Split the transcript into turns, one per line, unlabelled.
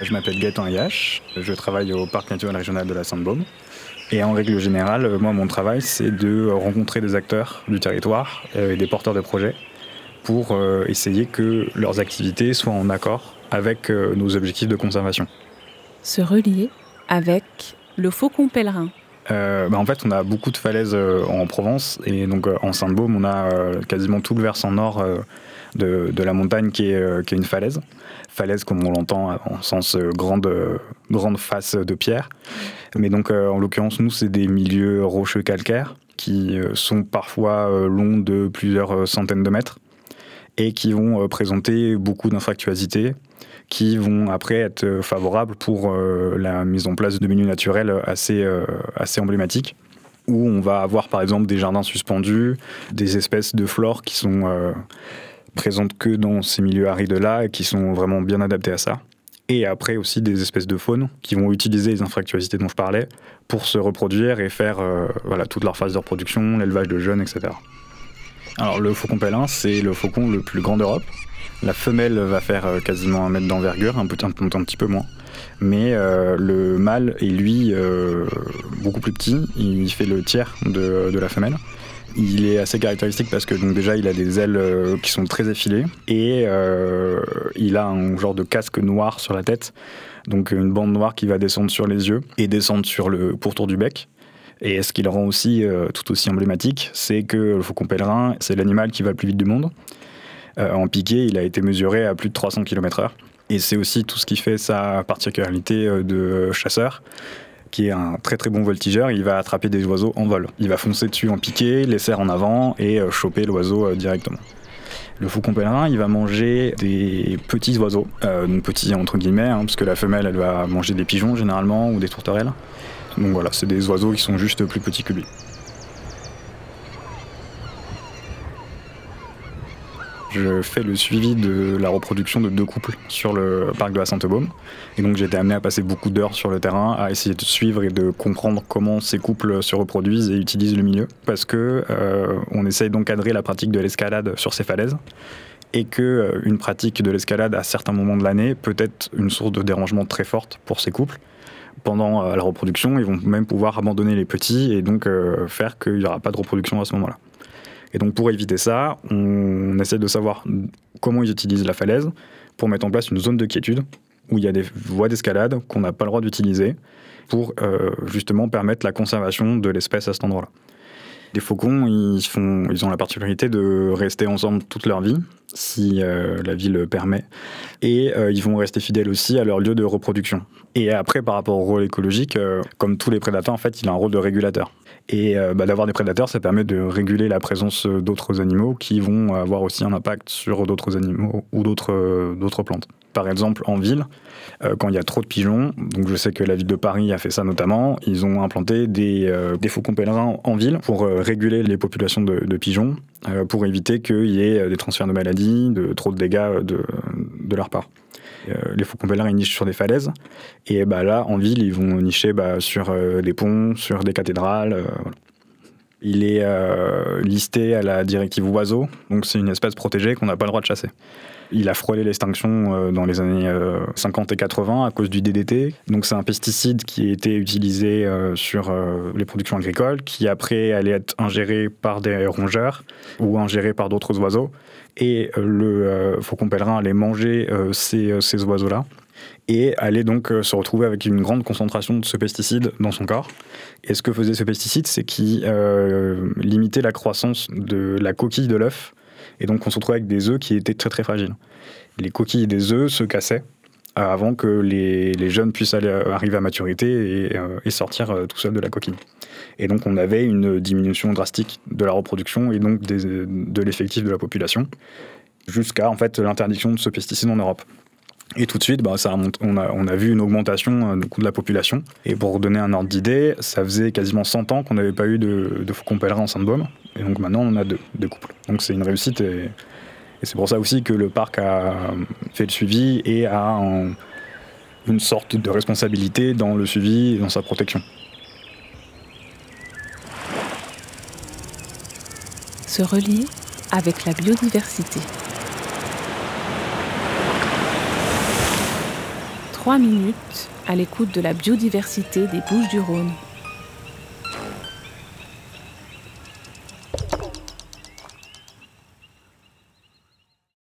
Je m'appelle Gaëtan Ayache, je travaille au parc naturel régional de la Sainte-Baume. Et en règle générale, moi, mon travail, c'est de rencontrer des acteurs du territoire euh, et des porteurs de projets pour euh, essayer que leurs activités soient en accord avec euh, nos objectifs de conservation.
Se relier avec le faucon pèlerin.
Euh, bah, en fait, on a beaucoup de falaises euh, en Provence et donc euh, en Sainte-Baume, on a quasiment tout le versant nord de, de, la montagne qui est, qui est, une falaise. Falaise, comme on l'entend, en sens grande, grande face de pierre. Mais donc, en l'occurrence, nous, c'est des milieux rocheux calcaires qui sont parfois longs de plusieurs centaines de mètres et qui vont présenter beaucoup d'infractuosité qui vont après être favorables pour euh, la mise en place de milieux naturels assez, euh, assez emblématiques où on va avoir par exemple des jardins suspendus, des espèces de flore qui sont euh, présentes que dans ces milieux arides-là qui sont vraiment bien adaptés à ça. Et après aussi des espèces de faune qui vont utiliser les infractuosités dont je parlais pour se reproduire et faire voilà, toute leur phase de reproduction, l'élevage de jeunes, etc. Alors le faucon pélin, c'est le faucon le plus grand d'Europe. La femelle va faire euh, quasiment un mètre d'envergure, un, petit, un, petit peu moins. Mais euh, le mâle est lui euh, beaucoup plus petit, il fait le tiers de, la femelle. Il est assez caractéristique parce que déjà il a des ailes qui sont très effilées et il a un genre de casque noir sur la tête, donc une bande noire qui va descendre sur les yeux et descendre sur le pourtour du bec. Et ce qui le rend aussi tout aussi emblématique, c'est que le faucon pèlerin, c'est l'animal qui va le plus vite du monde. Euh, en piqué, il a été mesuré à plus de 300 km/h. Et c'est aussi tout ce qui fait sa particularité euh, de chasseur qui est un très très bon voltigeur, il va attraper des oiseaux en vol. Il va foncer dessus en piqué, les serre en avant et euh, choper l'oiseau directement. Le faucon pèlerin, il va manger des petits oiseaux, donc petits entre guillemets, hein, parce que la femelle, elle va manger des pigeons généralement ou des tourterelles. Donc voilà, c'est des oiseaux qui sont juste plus petits que lui. Je fais le suivi de la reproduction de deux couples sur le parc de la Sainte-Baume. Et donc j'ai été amené à passer beaucoup d'heures sur le terrain, à essayer de suivre et de comprendre comment ces couples se reproduisent et utilisent le milieu. Parce que euh, on essaye d'encadrer la pratique de l'escalade sur ces falaises et que euh, une pratique de l'escalade à certains moments de l'année peut être une source de dérangement très forte pour ces couples. Pendant euh, la reproduction, ils vont même pouvoir abandonner les petits et donc faire qu'il n'y aura pas de reproduction à ce moment-là. Et donc pour éviter ça, on essaie de savoir comment ils utilisent la falaise pour mettre en place une zone de quiétude où il y a des voies d'escalade qu'on n'a pas le droit d'utiliser pour euh, justement permettre la conservation de l'espèce à cet endroit-là. Les faucons, ils, font, ils ont la particularité de rester ensemble toute leur vie, si euh, la vie le permet, et euh, ils vont rester fidèles aussi à leur lieu de reproduction. Et après, par rapport au rôle écologique, comme tous les prédateurs, en fait, il a un rôle de régulateur. Et euh, bah, d'avoir des prédateurs, ça permet de réguler la présence d'autres animaux qui vont avoir aussi un impact sur d'autres animaux ou d'autres euh, plantes. Par exemple, en ville, euh, quand il y a trop de pigeons, donc je sais que la ville de Paris a fait ça notamment, ils ont implanté des, des faucons pèlerins en ville pour réguler les populations de, pigeons, pour éviter qu'il y ait des transferts de maladies, de trop de dégâts de, leur part. Euh, les faucons pèlerins, nichent sur des falaises. Et bah, là, en ville, ils vont nicher bah, sur euh, des ponts, sur des cathédrales. Euh, Il est listé à la directive oiseau, donc c'est une espèce protégée qu'on n'a pas le droit de chasser. Il a frôlé l'extinction dans les années 50 et 80 à cause du DDT. Donc c'est un pesticide qui a été utilisé sur les productions agricoles, qui après allait être ingéré par des rongeurs ou ingéré par d'autres oiseaux et euh, le euh, faucon pèlerin allait manger euh, ces, ces oiseaux-là et allait donc se retrouver avec une grande concentration de ce pesticide dans son corps. Et ce que faisait ce pesticide, c'est qu'il limitait la croissance de la coquille de l'œuf, et donc on se retrouvait avec des œufs qui étaient très très fragiles. Les coquilles des œufs se cassaient avant que les, jeunes puissent aller, arriver à maturité et, et sortir tout seuls de la coquille. Et donc on avait une diminution drastique de la reproduction et donc de l'effectif de la population, jusqu'à en fait l'interdiction de ce pesticide en Europe. Et tout de suite, bah, ça on, a, on a vu une augmentation de la population. Et pour donner un ordre d'idée, ça faisait quasiment 100 ans qu'on n'avait pas eu de, de faucons pèlerins en Sainte-Baume. Et donc maintenant, on a deux, deux couples. Donc c'est une réussite. Et, c'est pour ça aussi que le parc a fait le suivi et a une sorte de responsabilité dans le suivi et dans sa protection.
Se relier avec la biodiversité. Trois minutes à l'écoute de la biodiversité des Bouches du Rhône.